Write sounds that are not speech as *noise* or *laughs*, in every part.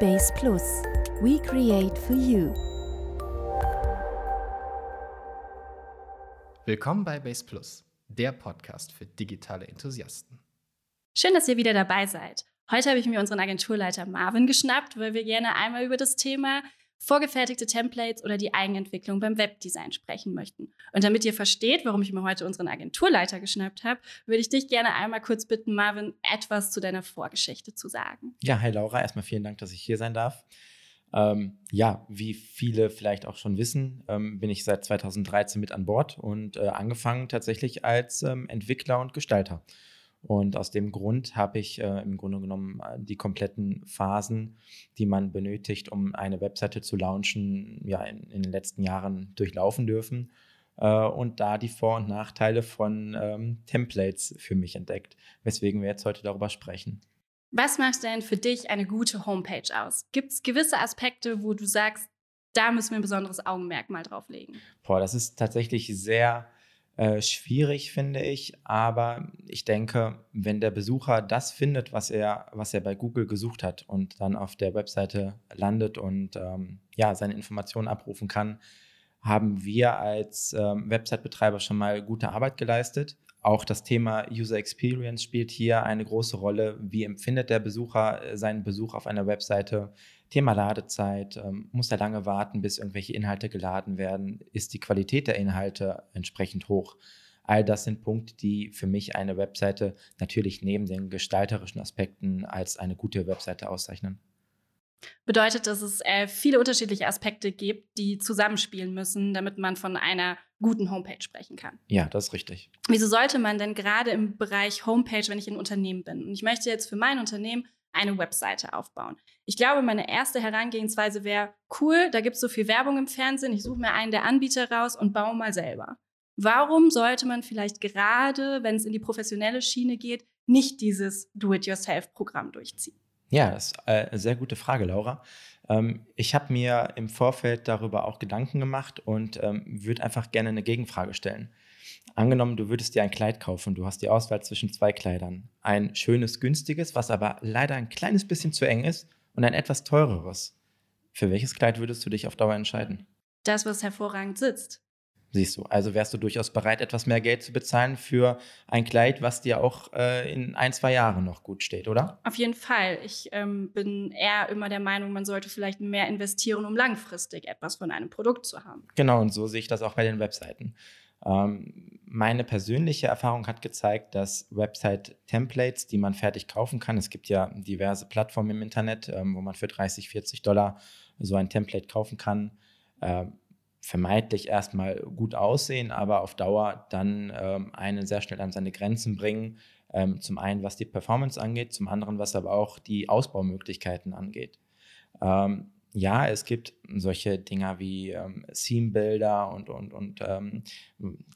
Base Plus. We create for you. Willkommen bei Base Plus, der Podcast für digitale Enthusiasten. Schön, dass ihr wieder dabei seid. Heute habe ich mir unseren Agenturleiter Marvin geschnappt, weil wir gerne einmal über das Thema vorgefertigte Templates oder die Eigenentwicklung beim Webdesign sprechen möchten. Und damit ihr versteht, warum ich mir heute unseren Agenturleiter geschnappt habe, würde ich dich gerne einmal kurz bitten, Marvin, etwas zu deiner Vorgeschichte zu sagen. Ja, hi Laura, erstmal vielen Dank, dass ich hier sein darf. Ähm, ja, wie viele vielleicht auch schon wissen, ähm, bin ich seit 2013 mit an Bord und äh, angefangen tatsächlich als ähm, Entwickler und Gestalter. Und aus dem Grund habe ich äh, im Grunde genommen äh, die kompletten Phasen, die man benötigt, um eine Webseite zu launchen, ja, in, in den letzten Jahren durchlaufen dürfen. Äh, und da die Vor- und Nachteile von ähm, Templates für mich entdeckt, weswegen wir jetzt heute darüber sprechen. Was macht denn für dich eine gute Homepage aus? Gibt es gewisse Aspekte, wo du sagst, da müssen wir ein besonderes Augenmerk mal drauf legen? Boah, das ist tatsächlich sehr äh, schwierig, finde ich. Aber ich denke, wenn der Besucher das findet, was er, was er bei Google gesucht hat und dann auf der Webseite landet und ähm, ja, seine Informationen abrufen kann, haben wir als ähm, Website-Betreiber schon mal gute Arbeit geleistet. Auch das Thema User Experience spielt hier eine große Rolle. Wie empfindet der Besucher äh, seinen Besuch auf einer Webseite? Thema Ladezeit. Ähm, muss er lange warten, bis irgendwelche Inhalte geladen werden? Ist die Qualität der Inhalte entsprechend hoch? All das sind Punkte, die für mich eine Webseite natürlich neben den gestalterischen Aspekten als eine gute Webseite auszeichnen. Bedeutet, dass es äh, viele unterschiedliche Aspekte gibt, die zusammenspielen müssen, damit man von einer guten Homepage sprechen kann. Ja, das ist richtig. Wieso sollte man denn gerade im Bereich Homepage, wenn ich ein Unternehmen bin und ich möchte jetzt für mein Unternehmen eine Webseite aufbauen? Ich glaube, meine erste Herangehensweise wäre, cool, da gibt es so viel Werbung im Fernsehen, ich suche mir einen der Anbieter raus und baue mal selber. Warum sollte man vielleicht gerade, wenn es in die professionelle Schiene geht, nicht dieses Do-it-yourself-Programm durchziehen? Ja, das ist äh, eine sehr gute Frage, Laura. Ähm, ich habe mir im Vorfeld darüber auch Gedanken gemacht und ähm, würde einfach gerne eine Gegenfrage stellen. Angenommen, du würdest dir ein Kleid kaufen, du hast die Auswahl zwischen zwei Kleidern. Ein schönes, günstiges, was aber leider ein kleines bisschen zu eng ist, und ein etwas teureres. Für welches Kleid würdest du dich auf Dauer entscheiden? Das, was hervorragend sitzt. Siehst du, also wärst du durchaus bereit, etwas mehr Geld zu bezahlen für ein Kleid, was dir auch äh, in ein, zwei Jahren noch gut steht, oder? Auf jeden Fall. Ich ähm, bin eher immer der Meinung, man sollte vielleicht mehr investieren, um langfristig etwas von einem Produkt zu haben. Genau, und so sehe ich das auch bei den Webseiten. Ähm, meine persönliche Erfahrung hat gezeigt, dass Website-Templates, die man fertig kaufen kann, es gibt ja diverse Plattformen im Internet, ähm, wo man für 30, 40 Dollar so ein Template kaufen kann, äh, vermeintlich erstmal gut aussehen, aber auf Dauer dann ähm, einen sehr schnell an seine Grenzen bringen. Zum einen, was die Performance angeht, zum anderen, was aber auch die Ausbaumöglichkeiten angeht. Ähm, ja, es gibt solche Dinger wie ähm, Theme-Builder und, und, und ähm,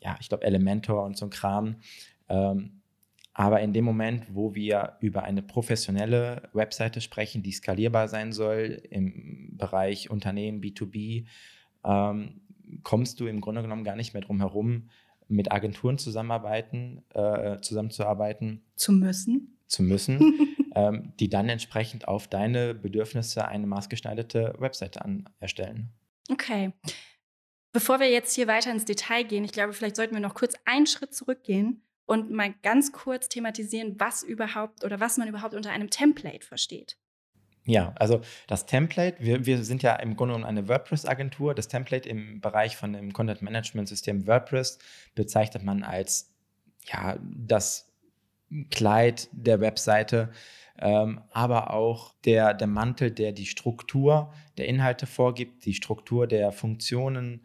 ja, ich glaube Elementor und so ein Kram. Ähm, aber in dem Moment, wo wir über eine professionelle Webseite sprechen, die skalierbar sein soll im Bereich Unternehmen B2B, ähm, kommst du im Grunde genommen gar nicht mehr drum herum, mit Agenturen zusammenarbeiten, äh, zusammenzuarbeiten. Zu müssen. Zu müssen, *laughs* ähm, die dann entsprechend auf deine Bedürfnisse eine maßgeschneiderte Webseite an erstellen. Okay. Bevor wir jetzt hier weiter ins Detail gehen, ich glaube, vielleicht sollten wir noch kurz einen Schritt zurückgehen und mal ganz kurz thematisieren, was überhaupt oder was man überhaupt unter einem Template versteht. Ja, also das Template, wir, wir sind ja im Grunde genommen eine WordPress-Agentur. Das Template im Bereich von dem Content-Management-System WordPress bezeichnet man als ja, das Kleid der Webseite, ähm, aber auch der, der Mantel, der die Struktur der Inhalte vorgibt, die Struktur der Funktionen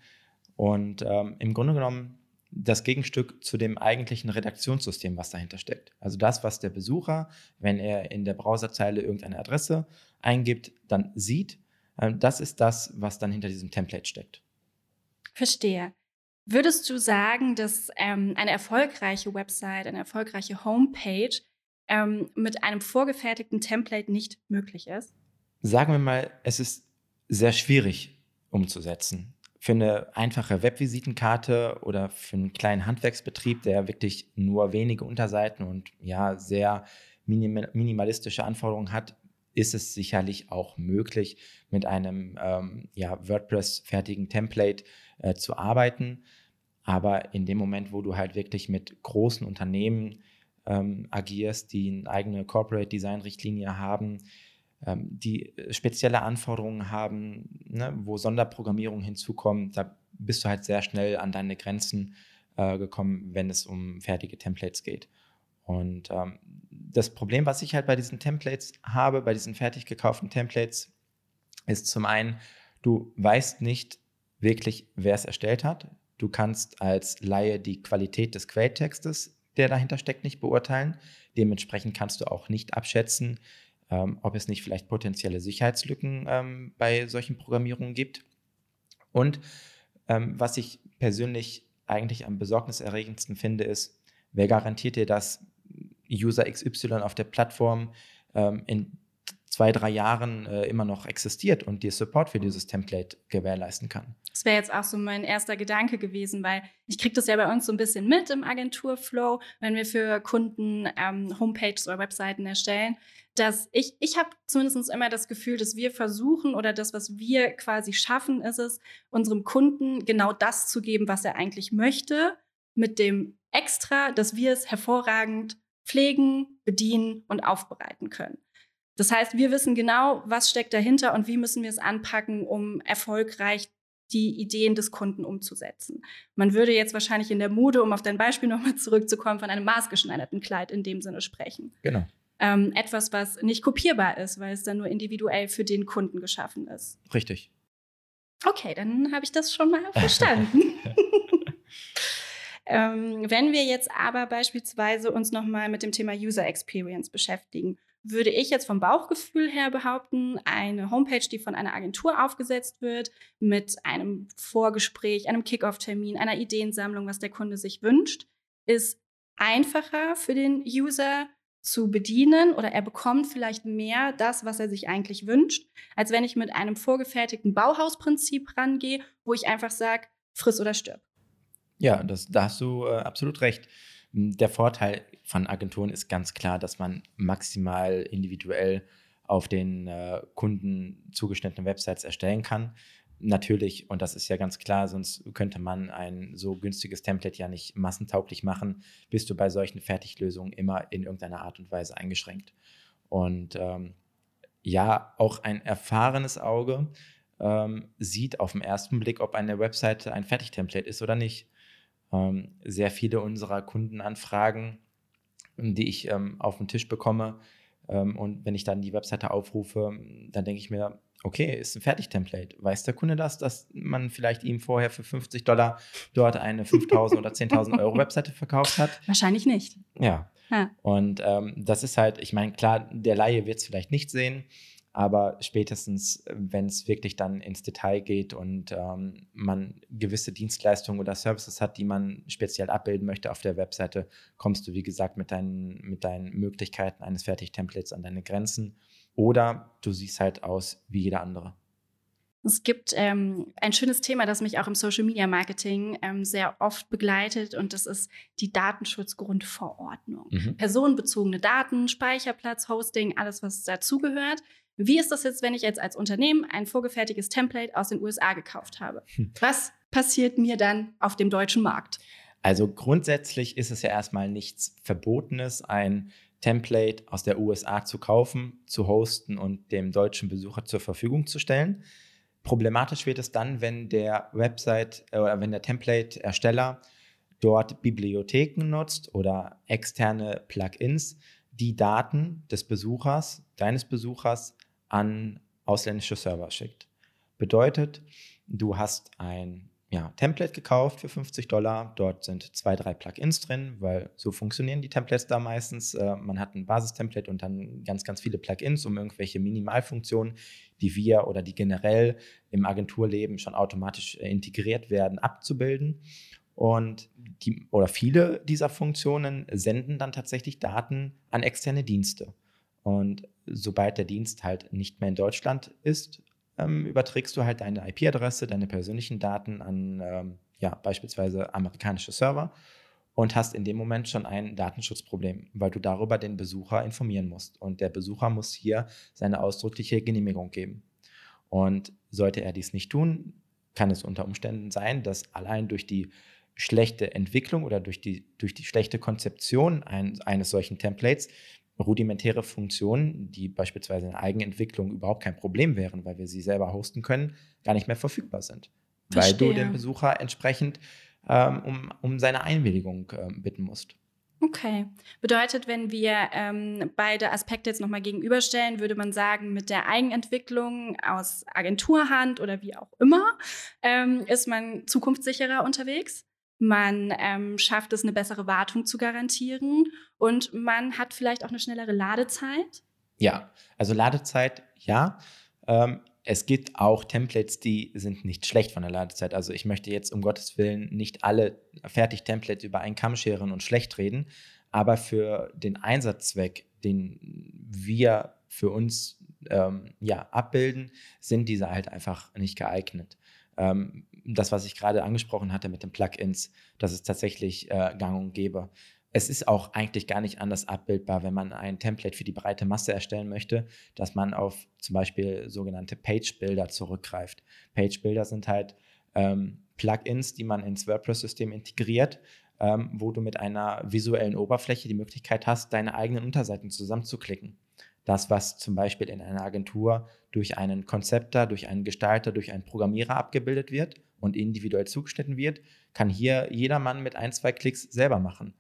und ähm, im Grunde genommen das Gegenstück zu dem eigentlichen Redaktionssystem, was dahinter steckt. Also das, was der Besucher, wenn er in der Browserzeile irgendeine Adresse eingibt, dann sieht, äh, das ist das, was dann hinter diesem Template steckt. Verstehe. Würdest du sagen, dass ähm, eine erfolgreiche Website, eine erfolgreiche Homepage ähm, mit einem vorgefertigten Template nicht möglich ist? Sagen wir mal, es ist sehr schwierig umzusetzen für eine einfache Webvisitenkarte oder für einen kleinen Handwerksbetrieb, der wirklich nur wenige Unterseiten und ja, sehr minimalistische Anforderungen hat, ist es sicherlich auch möglich, mit einem ähm, ja, WordPress-fertigen Template äh, zu arbeiten. Aber in dem Moment, wo du halt wirklich mit großen Unternehmen ähm, agierst, die eine eigene Corporate Design Richtlinie haben, ähm, die spezielle Anforderungen haben, ne, wo Sonderprogrammierung hinzukommt, da bist du halt sehr schnell an deine Grenzen äh, gekommen, wenn es um fertige Templates geht. Und ähm, das Problem, was ich halt bei diesen Templates habe, bei diesen fertig gekauften Templates, ist zum einen, du weißt nicht wirklich, wer es erstellt hat. Du kannst als Laie die Qualität des Quelltextes, der dahinter steckt, nicht beurteilen. Dementsprechend kannst du auch nicht abschätzen, ähm, ob es nicht vielleicht potenzielle Sicherheitslücken ähm, bei solchen Programmierungen gibt. Und ähm, was ich persönlich eigentlich am besorgniserregendsten finde, ist, wer garantiert dir, dass User XY auf der Plattform ähm, in zwei, drei Jahren äh, immer noch existiert und dir Support für dieses Template gewährleisten kann. Wäre jetzt auch so mein erster Gedanke gewesen, weil ich kriege das ja bei uns so ein bisschen mit im Agenturflow, wenn wir für Kunden ähm, Homepages oder Webseiten erstellen, dass ich, ich habe zumindest immer das Gefühl, dass wir versuchen oder das, was wir quasi schaffen, ist es, unserem Kunden genau das zu geben, was er eigentlich möchte, mit dem Extra, dass wir es hervorragend pflegen, bedienen und aufbereiten können. Das heißt, wir wissen genau, was steckt dahinter und wie müssen wir es anpacken, um erfolgreich die Ideen des Kunden umzusetzen. Man würde jetzt wahrscheinlich in der Mode, um auf dein Beispiel nochmal zurückzukommen, von einem maßgeschneiderten Kleid in dem Sinne sprechen. Genau. Ähm, etwas, was nicht kopierbar ist, weil es dann nur individuell für den Kunden geschaffen ist. Richtig. Okay, dann habe ich das schon mal *laughs* verstanden. *laughs* ähm, wenn wir jetzt aber beispielsweise uns nochmal mit dem Thema User Experience beschäftigen, würde ich jetzt vom Bauchgefühl her behaupten, eine Homepage, die von einer Agentur aufgesetzt wird, mit einem Vorgespräch, einem Kickoff-Termin, einer Ideensammlung, was der Kunde sich wünscht, ist einfacher für den User zu bedienen oder er bekommt vielleicht mehr das, was er sich eigentlich wünscht, als wenn ich mit einem vorgefertigten Bauhausprinzip rangehe, wo ich einfach sage, friss oder stirb. Ja, das, da hast du äh, absolut recht. Der Vorteil von Agenturen ist ganz klar, dass man maximal individuell auf den äh, Kunden zugeschnittene Websites erstellen kann. Natürlich, und das ist ja ganz klar, sonst könnte man ein so günstiges Template ja nicht massentauglich machen, bist du bei solchen Fertiglösungen immer in irgendeiner Art und Weise eingeschränkt. Und ähm, ja, auch ein erfahrenes Auge ähm, sieht auf den ersten Blick, ob eine Webseite ein Fertigtemplate ist oder nicht. Ähm, sehr viele unserer Kundenanfragen, die ich ähm, auf den Tisch bekomme, ähm, und wenn ich dann die Webseite aufrufe, dann denke ich mir, okay, ist ein Fertigtemplate. Weiß der Kunde das, dass man vielleicht ihm vorher für 50 Dollar dort eine 5000 oder 10.000 Euro *laughs* Webseite verkauft hat? Wahrscheinlich nicht. Ja. ja. Und ähm, das ist halt, ich meine, klar, der Laie wird es vielleicht nicht sehen, aber spätestens, wenn es wirklich dann ins Detail geht und ähm, man gewisse Dienstleistungen oder Services hat, die man speziell abbilden möchte auf der Webseite, kommst du, wie gesagt, mit deinen, mit deinen Möglichkeiten eines Fertigtemplates an deine Grenzen. Oder du siehst halt aus wie jeder andere. Es gibt ähm, ein schönes Thema, das mich auch im Social Media Marketing ähm, sehr oft begleitet, und das ist die Datenschutzgrundverordnung. Mhm. Personenbezogene Daten, Speicherplatz, Hosting, alles, was dazugehört. Wie ist das jetzt, wenn ich jetzt als Unternehmen ein vorgefertigtes Template aus den USA gekauft habe? Hm. Was passiert mir dann auf dem deutschen Markt? Also grundsätzlich ist es ja erstmal nichts Verbotenes, ein Template aus der USA zu kaufen, zu hosten und dem deutschen Besucher zur Verfügung zu stellen. Problematisch wird es dann, wenn der Website äh, oder wenn der Template-Ersteller dort Bibliotheken nutzt oder externe Plugins, die Daten des Besuchers, deines Besuchers an ausländische Server schickt. Bedeutet, du hast ein ja, Template gekauft für 50 Dollar. Dort sind zwei, drei Plugins drin, weil so funktionieren die Templates da meistens. Äh, man hat ein Basistemplate und dann ganz, ganz viele Plugins, um irgendwelche Minimalfunktionen, die wir oder die generell im Agenturleben schon automatisch äh, integriert werden, abzubilden. Und die, oder viele dieser Funktionen senden dann tatsächlich Daten an externe Dienste. Und sobald der Dienst halt nicht mehr in Deutschland ist, ähm, überträgst du halt deine IP-Adresse, deine persönlichen Daten an ähm, ja, beispielsweise amerikanische Server. und hast in dem Moment schon ein Datenschutzproblem, weil du darüber den Besucher informieren musst. Und der Besucher muss hier seine ausdrückliche Genehmigung geben. Und sollte er dies nicht tun, kann es unter Umständen sein, dass allein durch die schlechte Entwicklung oder durch die, durch die schlechte Konzeption ein, eines solchen Templates rudimentäre Funktionen, die beispielsweise in Eigenentwicklung überhaupt kein Problem wären, weil wir sie selber hosten können, gar nicht mehr verfügbar sind. Verstehe. Weil du den Besucher entsprechend ähm, um, um seine Einwilligung ähm, bitten musst. Okay. Bedeutet, wenn wir ähm, beide Aspekte jetzt nochmal gegenüberstellen, würde man sagen, mit der Eigenentwicklung aus Agenturhand oder wie auch immer, ähm, ist man zukunftssicherer unterwegs. Man ähm, schafft es, eine bessere Wartung zu garantieren und man hat vielleicht auch eine schnellere Ladezeit. Ja, also Ladezeit, ja. Ähm, es gibt auch Templates, die sind nicht schlecht von der Ladezeit. Also ich möchte jetzt um Gottes Willen nicht alle Fertig-Templates über einen Kamm scheren und schlecht reden, aber für den Einsatzzweck, den wir für uns ähm, ja, abbilden, sind diese halt einfach nicht geeignet. Ähm, das, was ich gerade angesprochen hatte mit den Plugins, das ist tatsächlich äh, gang und gäbe es ist auch eigentlich gar nicht anders abbildbar, wenn man ein Template für die breite Masse erstellen möchte, dass man auf zum Beispiel sogenannte Page-Builder zurückgreift. Page-Builder sind halt ähm, Plugins, die man ins WordPress-System integriert, ähm, wo du mit einer visuellen Oberfläche die Möglichkeit hast, deine eigenen Unterseiten zusammenzuklicken. Das, was zum Beispiel in einer Agentur durch einen Konzepter, durch einen Gestalter, durch einen Programmierer abgebildet wird und individuell zugeschnitten wird, kann hier jedermann mit ein, zwei Klicks selber machen.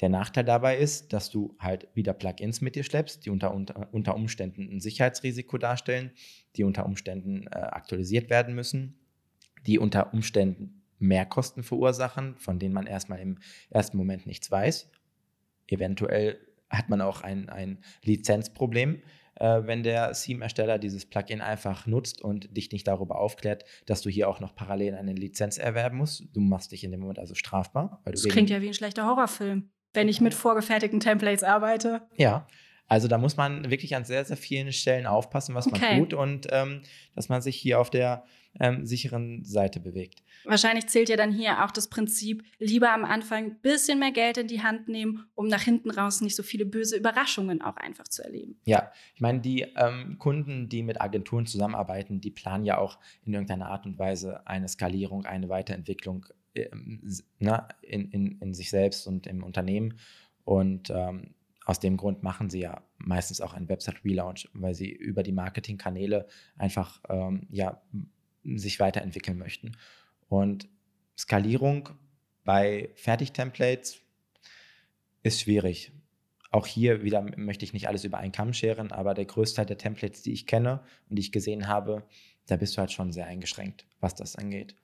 Der Nachteil dabei ist, dass du halt wieder Plugins mit dir schleppst, die unter, unter, Umständen ein Sicherheitsrisiko darstellen, die unter Umständen äh, aktualisiert werden müssen, die unter Umständen Mehrkosten verursachen, von denen man erstmal im ersten Moment nichts weiß. Eventuell hat man auch ein, ein Lizenzproblem, wenn der Theme-Ersteller dieses Plugin einfach nutzt und dich nicht darüber aufklärt, dass du hier auch noch parallel eine Lizenz erwerben musst. Du machst dich in dem Moment also strafbar. das klingt ja wie ein schlechter Horrorfilm wenn ich mit vorgefertigten Templates arbeite. Ja, also da muss man wirklich an sehr, sehr vielen Stellen aufpassen, was okay. man tut und ähm, dass man sich hier auf der ähm, sicheren Seite bewegt. Wahrscheinlich zählt ja dann hier auch das Prinzip, lieber am Anfang ein bisschen mehr Geld in die Hand nehmen, um nach hinten raus nicht so viele böse Überraschungen auch einfach zu erleben. Ja, ich meine, die ähm, Kunden, die mit Agenturen zusammenarbeiten, die planen ja auch in irgendeiner Art und Weise eine Skalierung, eine Weiterentwicklung ähm, na, in, in, in sich selbst und im Unternehmen. Und ähm, aus dem Grund machen sie ja meistens auch einen Website-Relaunch, weil sie über die Marketingkanäle einfach ähm, ja, sich weiterentwickeln möchten. Und Skalierung bei Fertig-Templates ist schwierig. Auch hier wieder möchte ich nicht alles über einen Kamm scheren, aber der größte Teil der Templates, die ich kenne und die ich gesehen habe, da bist du halt schon sehr eingeschränkt, was das angeht.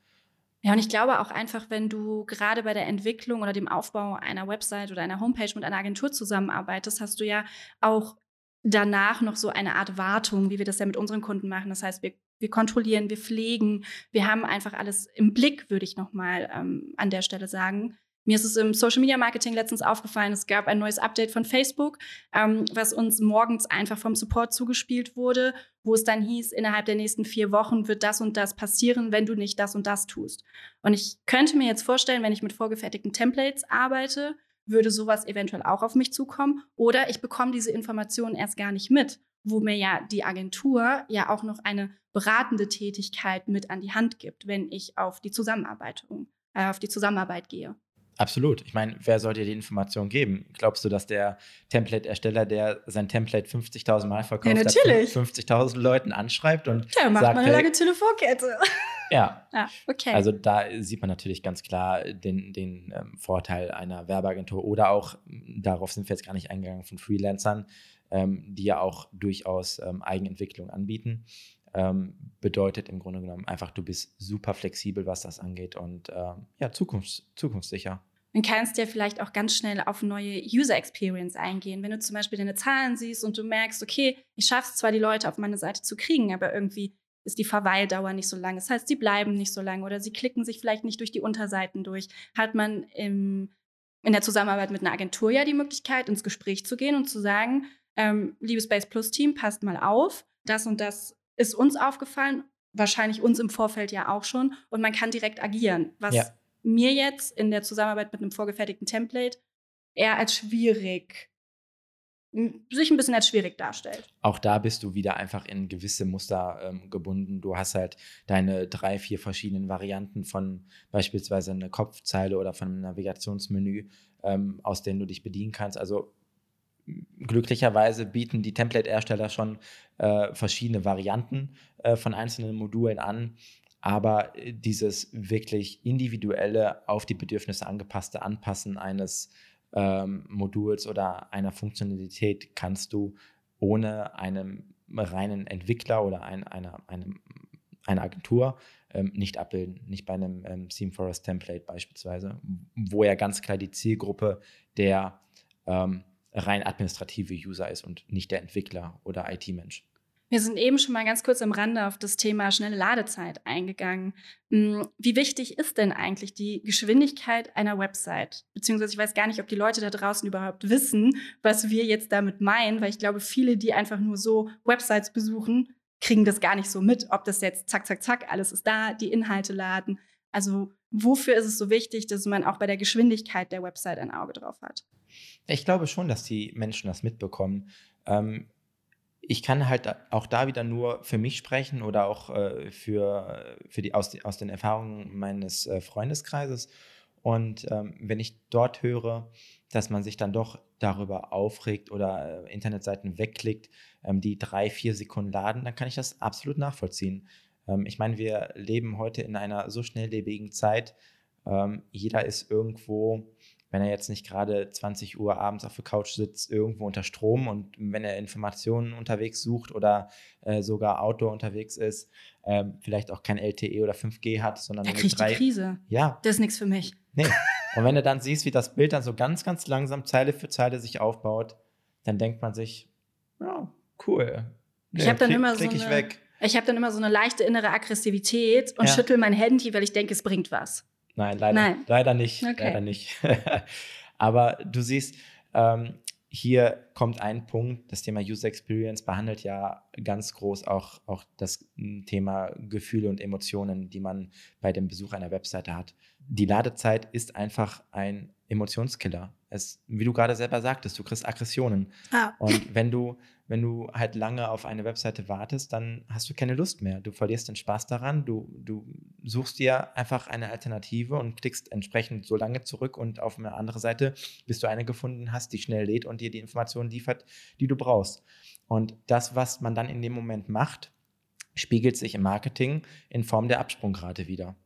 Ja, und ich glaube auch einfach, wenn du gerade bei der Entwicklung oder dem Aufbau einer Website oder einer Homepage mit einer Agentur zusammenarbeitest, hast du ja auch danach noch so eine Art Wartung, wie wir das ja mit unseren Kunden machen. Das heißt, wir, wir kontrollieren, wir pflegen, wir haben einfach alles im Blick, würde ich nochmal ähm, an der Stelle sagen. Mir ist es im Social Media Marketing letztens aufgefallen, es gab ein neues Update von Facebook, ähm, was uns morgens einfach vom Support zugespielt wurde, wo es dann hieß, innerhalb der nächsten vier Wochen wird das und das passieren, wenn du nicht das und das tust. Und ich könnte mir jetzt vorstellen, wenn ich mit vorgefertigten Templates arbeite, würde sowas eventuell auch auf mich zukommen. Oder ich bekomme diese Informationen erst gar nicht mit, wo mir ja die Agentur ja auch noch eine beratende Tätigkeit mit an die Hand gibt, wenn ich auf die Zusammenarbeit, äh, auf die Zusammenarbeit gehe. Absolut. Ich meine, wer soll dir die Information geben? Glaubst du, dass der Template-Ersteller, der sein Template 50.000 Mal verkauft, ja, 50.000 Leuten anschreibt und Tja, macht sagt, mal eine lange Telefonkette. *laughs* Ja. ja, okay. Also da sieht man natürlich ganz klar den, den ähm, Vorteil einer Werbeagentur oder auch, darauf sind wir jetzt gar nicht eingegangen, von Freelancern, ähm, die ja auch durchaus ähm, Eigenentwicklung anbieten ähm, bedeutet im Grunde genommen einfach, du bist super flexibel, was das angeht und ähm, ja, zukunfts zukunftssicher. Und kannst ja vielleicht auch ganz schnell auf neue User Experience eingehen. Wenn du zum Beispiel deine Zahlen siehst und du merkst, okay, ich schaffe es zwar, die Leute auf meine Seite zu kriegen, aber irgendwie ist die Verweildauer nicht so lang. Das heißt, sie bleiben nicht so lange oder sie klicken sich vielleicht nicht durch die Unterseiten durch. Hat man im, in der Zusammenarbeit mit einer Agentur ja die Möglichkeit, ins Gespräch zu gehen und zu sagen, ähm, liebes Space Plus Team, passt mal auf, das und das ist uns aufgefallen, wahrscheinlich uns im Vorfeld ja auch schon. Und man kann direkt agieren, was ja. Mir jetzt in der Zusammenarbeit mit einem vorgefertigten Template eher als schwierig sich ein bisschen als schwierig darstellt. Auch da bist du wieder einfach in gewisse Muster ähm, gebunden. Du hast halt deine drei, vier verschiedenen Varianten von beispielsweise einer Kopfzeile oder von einem Navigationsmenü, ähm, aus denen du dich bedienen kannst. Also glücklicherweise bieten die Template-Hersteller schon äh, verschiedene Varianten äh, von einzelnen Modulen an. Aber dieses wirklich individuelle, auf die Bedürfnisse angepasste Anpassen eines ähm, Moduls oder einer Funktionalität kannst du ohne einen reinen Entwickler oder ein, einer, einem, eine Agentur ähm, nicht abbilden. Nicht bei einem ähm, Theme Forest Template beispielsweise, wo ja ganz klar die Zielgruppe der ähm, rein administrative User ist und nicht der Entwickler oder IT-Mensch. Wir sind eben schon mal ganz kurz am Rande auf das Thema schnelle Ladezeit eingegangen. Hm, wie wichtig ist denn eigentlich die Geschwindigkeit einer Website? Beziehungsweise ich weiß gar nicht, ob die Leute da draußen überhaupt wissen, was wir jetzt damit meinen, weil ich glaube, viele, die einfach nur so Websites besuchen, kriegen das gar nicht so mit, ob das jetzt zack, zack, zack, alles ist da, die Inhalte laden. Also wofür ist es so wichtig, dass man auch bei der Geschwindigkeit der Website ein Auge drauf hat? Ich glaube schon, dass die Menschen das mitbekommen. Ähm, ich kann halt auch da wieder nur für mich sprechen oder auch äh, für, für die, aus, aus den Erfahrungen meines äh, Freundeskreises. Und ähm, wenn ich dort höre, dass man sich dann doch darüber aufregt oder äh, Internetseiten wegklickt, ähm, die drei, vier Sekunden laden, dann kann ich das absolut nachvollziehen. Ähm, ich meine, wir leben heute in einer so schnelllebigen Zeit. Ähm, jeder ist irgendwo wenn er jetzt nicht gerade 20 Uhr abends auf der Couch sitzt, irgendwo unter Strom und wenn er Informationen unterwegs sucht oder äh, sogar Outdoor unterwegs ist, äh, vielleicht auch kein LTE oder 5G hat, sondern er kriegt drei, die Krise. Ja. Das ist nichts für mich. Nee. Und wenn du dann siehst, wie das Bild dann so ganz, ganz langsam Zeile für Zeile sich aufbaut, dann denkt man sich, ja, cool. Nee, ich habe dann immer so eine, weg. Ich habe dann immer so eine leichte innere Aggressivität und ja. schüttel mein Handy, weil ich denke, es bringt was. Nein, leider, Nein. leider nicht. Okay. Leider nicht. *laughs* Aber du siehst, ähm, hier kommt ein Punkt, das Thema User Experience behandelt ja ganz groß auch, auch das hm, Thema Gefühle und Emotionen, die man bei dem Besuch einer Webseite hat. Die Ladezeit ist einfach ein Emotionskiller. Es, wie du gerade selber sagtest, du kriegst Aggressionen. Ah. Und wenn du wenn du halt lange auf eine Webseite wartest, dann hast du keine Lust mehr. Du verlierst den Spaß daran. Du, du suchst dir einfach eine Alternative und klickst entsprechend so lange zurück und auf eine andere Seite, bis du eine gefunden hast, die schnell lädt und dir die Informationen liefert, die du brauchst. Und das, was man dann in dem Moment macht, spiegelt sich im Marketing in Form der Absprungrate wieder.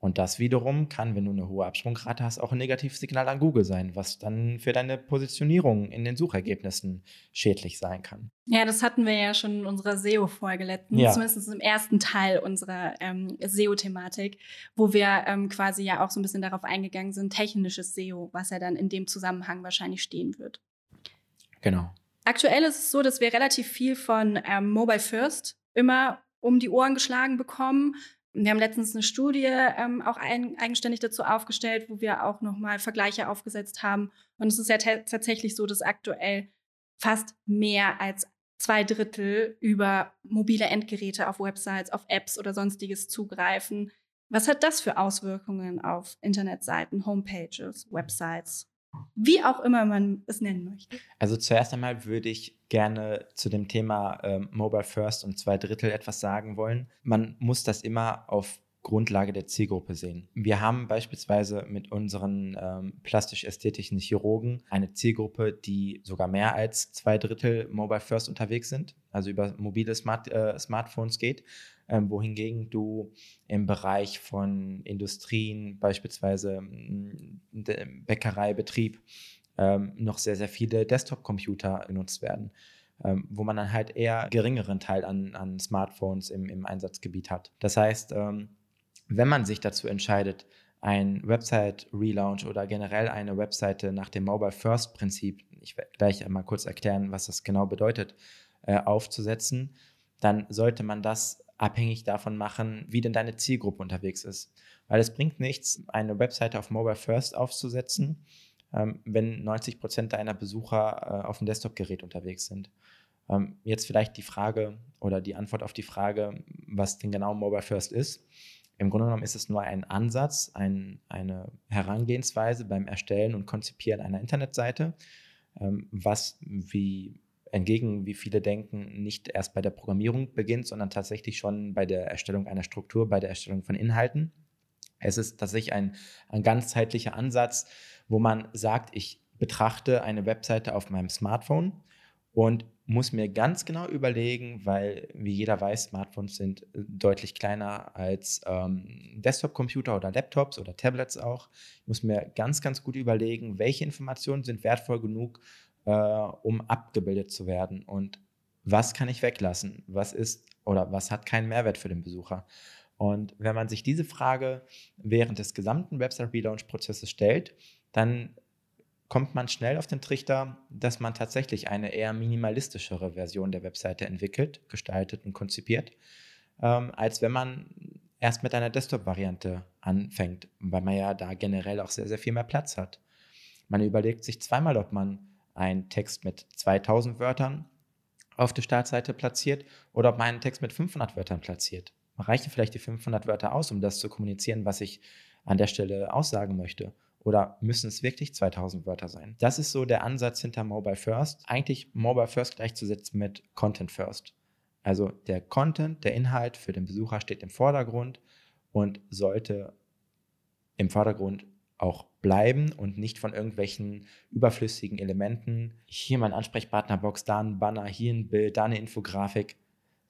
Und das wiederum kann, wenn du eine hohe Absprungrate hast, auch ein Negativsignal an Google sein, was dann für deine Positionierung in den Suchergebnissen schädlich sein kann. Ja, das hatten wir ja schon in unserer SEO-Folge letztens, ja. zumindest im ersten Teil unserer ähm, SEO-Thematik, wo wir ähm, quasi ja auch so ein bisschen darauf eingegangen sind, technisches SEO, was ja dann in dem Zusammenhang wahrscheinlich stehen wird. Genau. Aktuell ist es so, dass wir relativ viel von ähm, Mobile First immer um die Ohren geschlagen bekommen wir haben letztens eine Studie ähm, auch ein, eigenständig dazu aufgestellt, wo wir auch nochmal Vergleiche aufgesetzt haben. Und es ist ja tatsächlich so, dass aktuell fast mehr als zwei Drittel über mobile Endgeräte auf Websites, auf Apps oder sonstiges zugreifen. Was hat das für Auswirkungen auf Internetseiten, Homepages, Websites? Wie auch immer man es nennen möchte. Also zuerst einmal würde ich gerne zu dem Thema ähm, Mobile First und zwei Drittel etwas sagen wollen. Man muss das immer auf Grundlage der Zielgruppe sehen. Wir haben beispielsweise mit unseren ähm, plastisch-ästhetischen Chirurgen eine Zielgruppe, die sogar mehr als zwei Drittel Mobile First unterwegs sind, also über mobile Smart, äh, Smartphones geht ähm, wohingegen du im Bereich von Industrien, beispielsweise mm, Bäckereibetrieb, ähm, noch sehr, sehr viele Desktop-Computer genutzt werden, ähm, wo man dann halt eher geringeren Teil an, an Smartphones im, im Einsatzgebiet hat. Das heißt, ähm, wenn man sich dazu entscheidet, ein Website-Relaunch oder generell eine Webseite nach dem Mobile First-Prinzip, ich werde gleich einmal kurz erklären, was das genau bedeutet, äh, aufzusetzen, dann sollte man das abhängig davon machen, wie denn deine Zielgruppe unterwegs ist. Weil es bringt nichts, eine Webseite auf Mobile First aufzusetzen, ähm, wenn 90 Prozent deiner Besucher äh, auf dem Desktop-Gerät unterwegs sind. Ähm, jetzt vielleicht die Frage oder die Antwort auf die Frage, was denn genau Mobile First ist. Im Grunde genommen ist es nur ein Ansatz, ein, eine Herangehensweise beim Erstellen und Konzipieren einer Internetseite, ähm, was wie entgegen, wie viele denken, nicht erst bei der Programmierung beginnt, sondern tatsächlich schon bei der Erstellung einer Struktur, bei der Erstellung von Inhalten. Es ist tatsächlich ein, ein ganzheitlicher Ansatz, wo man sagt, ich betrachte eine Webseite auf meinem Smartphone und muss mir ganz genau überlegen, weil, wie jeder weiß, Smartphones sind äh, deutlich kleiner als ähm, Desktop-Computer oder Laptops oder Tablets auch. Ich muss mir ganz, ganz gut überlegen, welche Informationen sind wertvoll genug, äh, um abgebildet zu werden und was kann ich weglassen, was ist oder was hat keinen Mehrwert für den Besucher. Und wenn man sich diese Frage während des gesamten Website-Relaunch-Prozesses stellt, dann kommt man schnell auf den Trichter, dass man tatsächlich eine eher minimalistischere Version der Webseite entwickelt, gestaltet und konzipiert, ähm, als wenn man erst mit einer Desktop-Variante anfängt, weil man ja da generell auch sehr, sehr viel mehr Platz hat. Man überlegt sich zweimal, ob man einen Text mit 2000 Wörtern auf der Startseite platziert oder ob man einen Text mit 500 Wörtern platziert. Reichen vielleicht die 500 Wörter aus, um das zu kommunizieren, was ich an der Stelle aussagen möchte? Oder müssen es wirklich 2000 Wörter sein? Das ist so der Ansatz hinter Mobile First. Eigentlich Mobile First gleichzusetzen mit Content First. Also der Content, der Inhalt für den Besucher steht im Vordergrund und sollte im Vordergrund auch bleiben und nicht von irgendwelchen überflüssigen Elementen. Hier mein Ansprechpartnerbox, da ein Banner, hier ein Bild, da eine Infografik.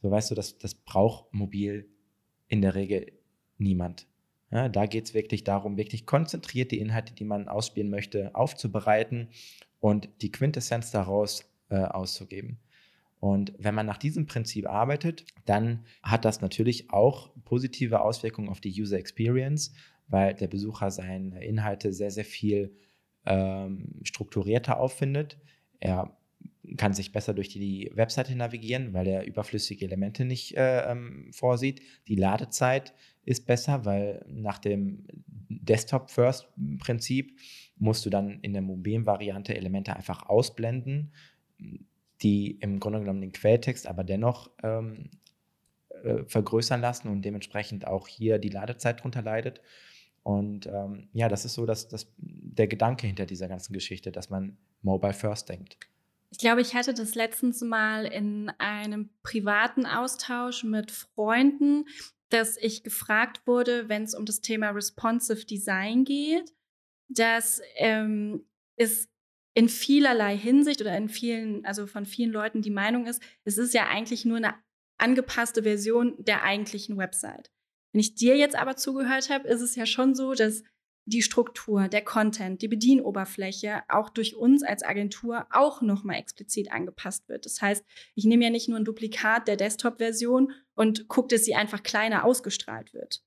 So weißt du, das, das braucht mobil in der Regel niemand. Ja, da geht es wirklich darum, wirklich konzentriert die Inhalte, die man ausspielen möchte, aufzubereiten und die Quintessenz daraus äh, auszugeben. Und wenn man nach diesem Prinzip arbeitet, dann hat das natürlich auch positive Auswirkungen auf die User Experience, weil der Besucher seine Inhalte sehr, sehr viel ähm, strukturierter auffindet. Er kann sich besser durch die Webseite navigieren, weil er überflüssige Elemente nicht äh, ähm, vorsieht. Die Ladezeit ist besser, weil nach dem Desktop-First-Prinzip musst du dann in der mobilen Variante Elemente einfach ausblenden, die im Grunde genommen den Quelltext aber dennoch ähm, äh, vergrößern lassen und dementsprechend auch hier die Ladezeit drunter leidet. Und ähm, ja, das ist so dass, dass der Gedanke hinter dieser ganzen Geschichte, dass man Mobile First denkt. Ich glaube, ich hatte das letztens mal in einem privaten Austausch mit Freunden, dass ich gefragt wurde, wenn es um das Thema Responsive Design geht, dass ähm, es in vielerlei Hinsicht oder in vielen, also von vielen Leuten die Meinung ist, es ist ja eigentlich nur eine angepasste Version der eigentlichen Website. Wenn ich dir jetzt aber zugehört habe, ist es ja schon so, dass die Struktur, der Content, die Bedienoberfläche auch durch uns als Agentur auch nochmal explizit angepasst wird. Das heißt, ich nehme ja nicht nur ein Duplikat der Desktop-Version und gucke, dass sie einfach kleiner ausgestrahlt wird.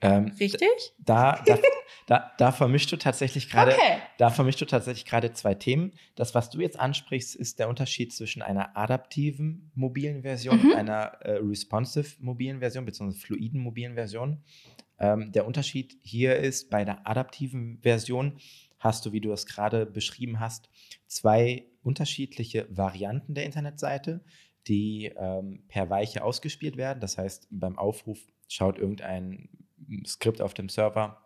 Ähm, Richtig? Da, da, *laughs* da, da vermischst du tatsächlich gerade, Okay. da vermischst du tatsächlich gerade zwei Themen. Das, was du jetzt ansprichst, ist der Unterschied zwischen einer adaptiven mobilen Version Mhm. und einer äh, responsive mobilen Version, beziehungsweise fluiden mobilen Version. Ähm, der Unterschied hier ist, bei der adaptiven Version hast du, wie du es gerade beschrieben hast, zwei unterschiedliche Varianten der Internetseite, die ähm, per Weiche ausgespielt werden. Das heißt, beim Aufruf schaut irgendein Skript auf dem Server,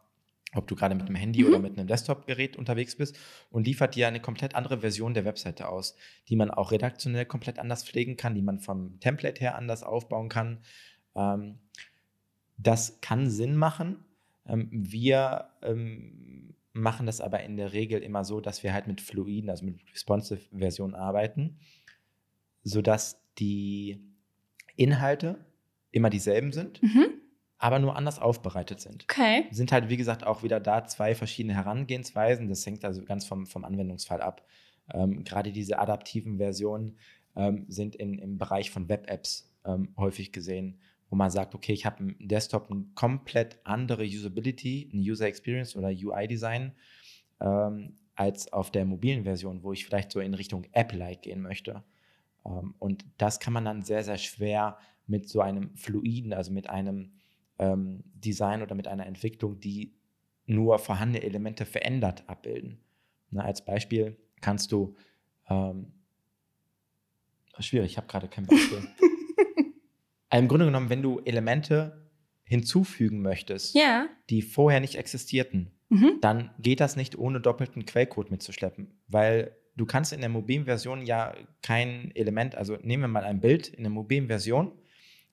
ob du gerade mit einem Handy Mhm. oder mit einem Desktop-Gerät unterwegs bist und liefert dir eine komplett andere Version der Webseite aus, die man auch redaktionell komplett anders pflegen kann, die man vom Template her anders aufbauen kann. Ähm, das kann Sinn machen. Ähm, wir ähm, machen das aber in der Regel immer so, dass wir halt mit fluiden, also mit responsive Versionen arbeiten, sodass die Inhalte immer dieselben sind, Mhm. aber nur anders aufbereitet sind. Okay. Sind halt, wie gesagt, auch wieder da zwei verschiedene Herangehensweisen. Das hängt also ganz vom, vom Anwendungsfall ab. Ähm, gerade diese adaptiven Versionen ähm, sind in, im Bereich von Web-Apps ähm, häufig gesehen, wo man sagt, okay, ich habe im Desktop eine komplett andere Usability, eine User Experience oder UI-Design ähm, als auf der mobilen Version, wo ich vielleicht so in Richtung App-like gehen möchte. Ähm, und das kann man dann sehr, sehr schwer mit so einem fluiden, also mit einem ähm, Design oder mit einer Entwicklung, die nur vorhandene Elemente verändert, abbilden. Na, als Beispiel kannst du, ähm, schwierig, ich habe gerade kein Beispiel. *laughs* Also Im Grunde genommen, wenn du Elemente hinzufügen möchtest, Ja. die vorher nicht existierten, Mhm. dann geht das nicht ohne doppelten Quellcode mitzuschleppen, weil du kannst in der mobilen Version ja kein Element, also nehmen wir mal ein Bild in der mobilen Version,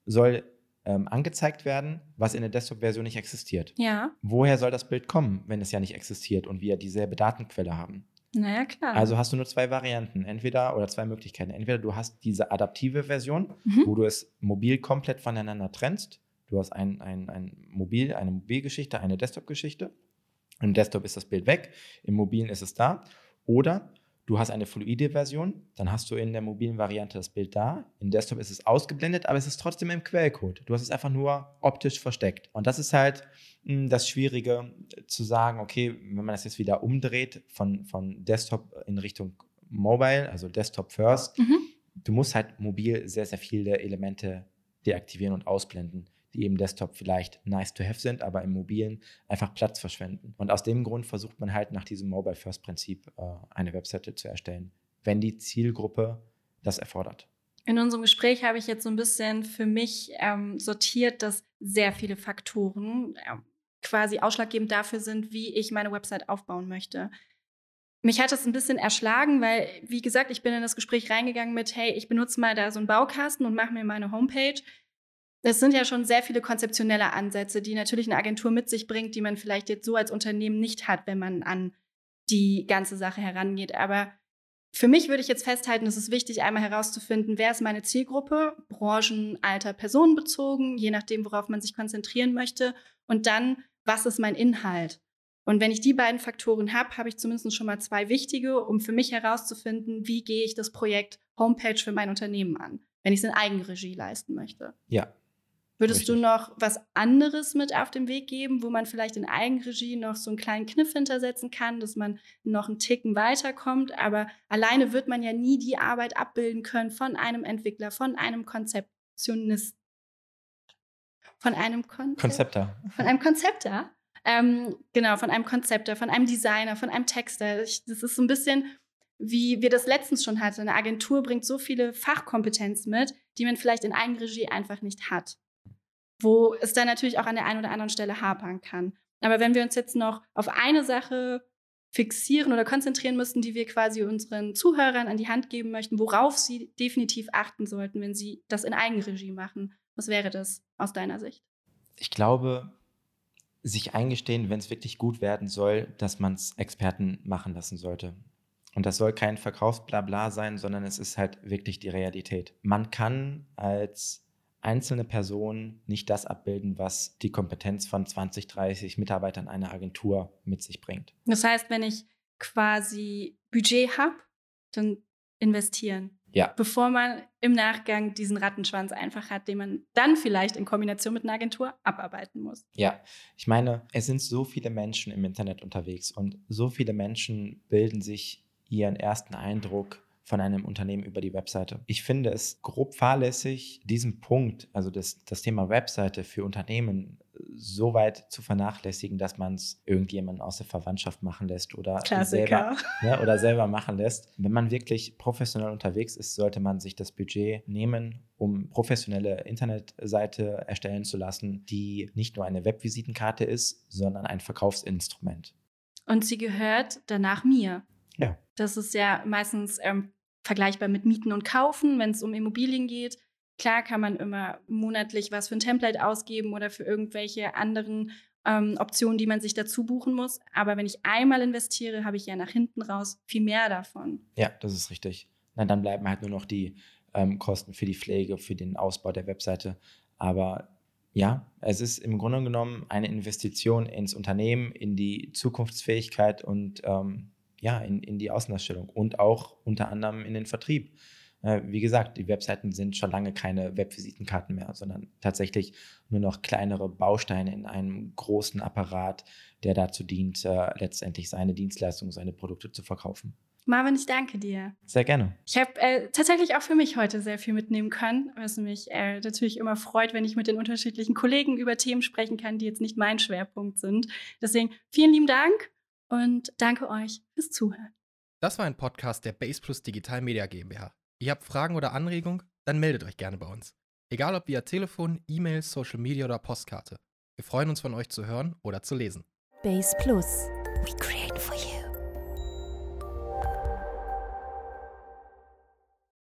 soll ähm, angezeigt werden, was in der Desktop-Version nicht existiert. Ja. Woher soll das Bild kommen, wenn es ja nicht existiert und wir dieselbe Datenquelle haben? Naja, klar. Also hast du nur zwei Varianten, entweder oder zwei Möglichkeiten. Entweder du hast diese adaptive Version, Mhm. wo du es mobil komplett voneinander trennst. Du hast ein, ein, ein Mobil, eine Mobilgeschichte, eine Desktop-Geschichte. Im Desktop ist das Bild weg, im mobilen ist es da. Oder du hast eine fluide Version, dann hast du in der mobilen Variante das Bild da. Im Desktop ist es ausgeblendet, aber es ist trotzdem im Quellcode. Du hast es einfach nur optisch versteckt. Und das ist halt mh, das Schwierige zu sagen, okay, wenn man das jetzt wieder umdreht von, von Desktop in Richtung Mobile, also Desktop First, Mhm. du musst halt mobil sehr, sehr viele Elemente deaktivieren und ausblenden, die im Desktop vielleicht nice to have sind, aber im mobilen einfach Platz verschwenden. Und aus dem Grund versucht man halt nach diesem Mobile First Prinzip äh, eine Webseite zu erstellen, wenn die Zielgruppe das erfordert. In unserem Gespräch habe ich jetzt so ein bisschen für mich ähm, sortiert, dass sehr viele Faktoren ähm, quasi ausschlaggebend dafür sind, wie ich meine Website aufbauen möchte. Mich hat das ein bisschen erschlagen, weil, wie gesagt, ich bin in das Gespräch reingegangen mit, hey, ich benutze mal da so einen Baukasten und mache mir meine Homepage. Das sind ja schon sehr viele konzeptionelle Ansätze, die natürlich eine Agentur mit sich bringt, die man vielleicht jetzt so als Unternehmen nicht hat, wenn man an die ganze Sache herangeht. Aber für mich würde ich jetzt festhalten, es ist wichtig, einmal herauszufinden, wer ist meine Zielgruppe, Branchen, Alter, personenbezogen, je nachdem, worauf man sich konzentrieren möchte. Und dann, was ist mein Inhalt? Und wenn ich die beiden Faktoren habe, habe ich zumindest schon mal zwei wichtige, um für mich herauszufinden, wie gehe ich das Projekt Homepage für mein Unternehmen an, wenn ich es in Eigenregie leisten möchte. Ja, Würdest du Richtig. noch was anderes mit auf den Weg geben, wo man vielleicht in Eigenregie noch so einen kleinen Kniff hintersetzen kann, dass man noch einen Ticken weiterkommt? Aber alleine wird man ja nie die Arbeit abbilden können von einem Entwickler, von einem Konzeptionist, von einem Konzept, Konzepter. von einem Konzepter. Ähm, genau, von einem Konzepter, von einem Designer, von einem Texter. Ich, das ist so ein bisschen, wie wir das letztens schon hatten. Eine Agentur bringt so viele Fachkompetenzen mit, die man vielleicht in Eigenregie einfach nicht hat. Wo es dann natürlich auch an der einen oder anderen Stelle hapern kann. Aber wenn wir uns jetzt noch auf eine Sache fixieren oder konzentrieren müssten, die wir quasi unseren Zuhörern an die Hand geben möchten, worauf sie definitiv achten sollten, wenn sie das in Eigenregie machen, was wäre das aus deiner Sicht? Ich glaube, sich eingestehen, wenn es wirklich gut werden soll, dass man es Experten machen lassen sollte. Und das soll kein Verkaufsblabla sein, sondern es ist halt wirklich die Realität. Man kann als einzelne Person nicht das abbilden, was die Kompetenz von 20, 30 Mitarbeitern einer Agentur mit sich bringt. Das heißt, wenn ich quasi Budget habe, dann investieren. Ja, Bevor man im Nachgang diesen Rattenschwanz einfach hat, den man dann vielleicht in Kombination mit einer Agentur abarbeiten muss. Ja, ich meine, es sind so viele Menschen im Internet unterwegs und so viele Menschen bilden sich ihren ersten Eindruck von einem Unternehmen über die Webseite. Ich finde es grob fahrlässig, diesen Punkt, also das, das Thema Webseite für Unternehmen so weit zu vernachlässigen, dass man es irgendjemanden aus der Verwandtschaft machen lässt oder selber, ne, oder selber machen lässt. Wenn man wirklich professionell unterwegs ist, sollte man sich das Budget nehmen, um professionelle Internetseite erstellen zu lassen, die nicht nur eine Webvisitenkarte ist, sondern ein Verkaufsinstrument. Und sie gehört danach mir. Ja. Das ist ja meistens ähm, vergleichbar mit Mieten und Kaufen, wenn es um Immobilien geht. Klar kann man immer monatlich was für ein Template ausgeben oder für irgendwelche anderen ähm, Optionen, die man sich dazu buchen muss. Aber wenn ich einmal investiere, habe ich ja nach hinten raus viel mehr davon. Ja, das ist richtig. Na, dann bleiben halt nur noch die ähm, Kosten für die Pflege, für den Ausbau der Webseite. Aber ja, es ist im Grunde genommen eine Investition ins Unternehmen, in die Zukunftsfähigkeit und ähm, ja, in, in die Außendarstellung und auch unter anderem in den Vertrieb. Äh, wie gesagt, die Webseiten sind schon lange keine Webvisitenkarten mehr, sondern tatsächlich nur noch kleinere Bausteine in einem großen Apparat, der dazu dient, äh, letztendlich seine Dienstleistungen, seine Produkte zu verkaufen. Marvin, ich danke dir. Sehr gerne. Ich habe äh, tatsächlich auch für mich heute sehr viel mitnehmen können, was mich äh, natürlich immer freut, wenn ich mit den unterschiedlichen Kollegen über Themen sprechen kann, die jetzt nicht mein Schwerpunkt sind. Deswegen vielen lieben Dank und danke euch fürs Zuhören. Das war ein Podcast der Base Plus Digital Media GmbH. Ihr habt Fragen oder Anregungen? Dann meldet euch gerne bei uns. Egal ob via Telefon, E-Mail, Social Media oder Postkarte. Wir freuen uns von euch zu hören oder zu lesen. Base Plus. We create for you.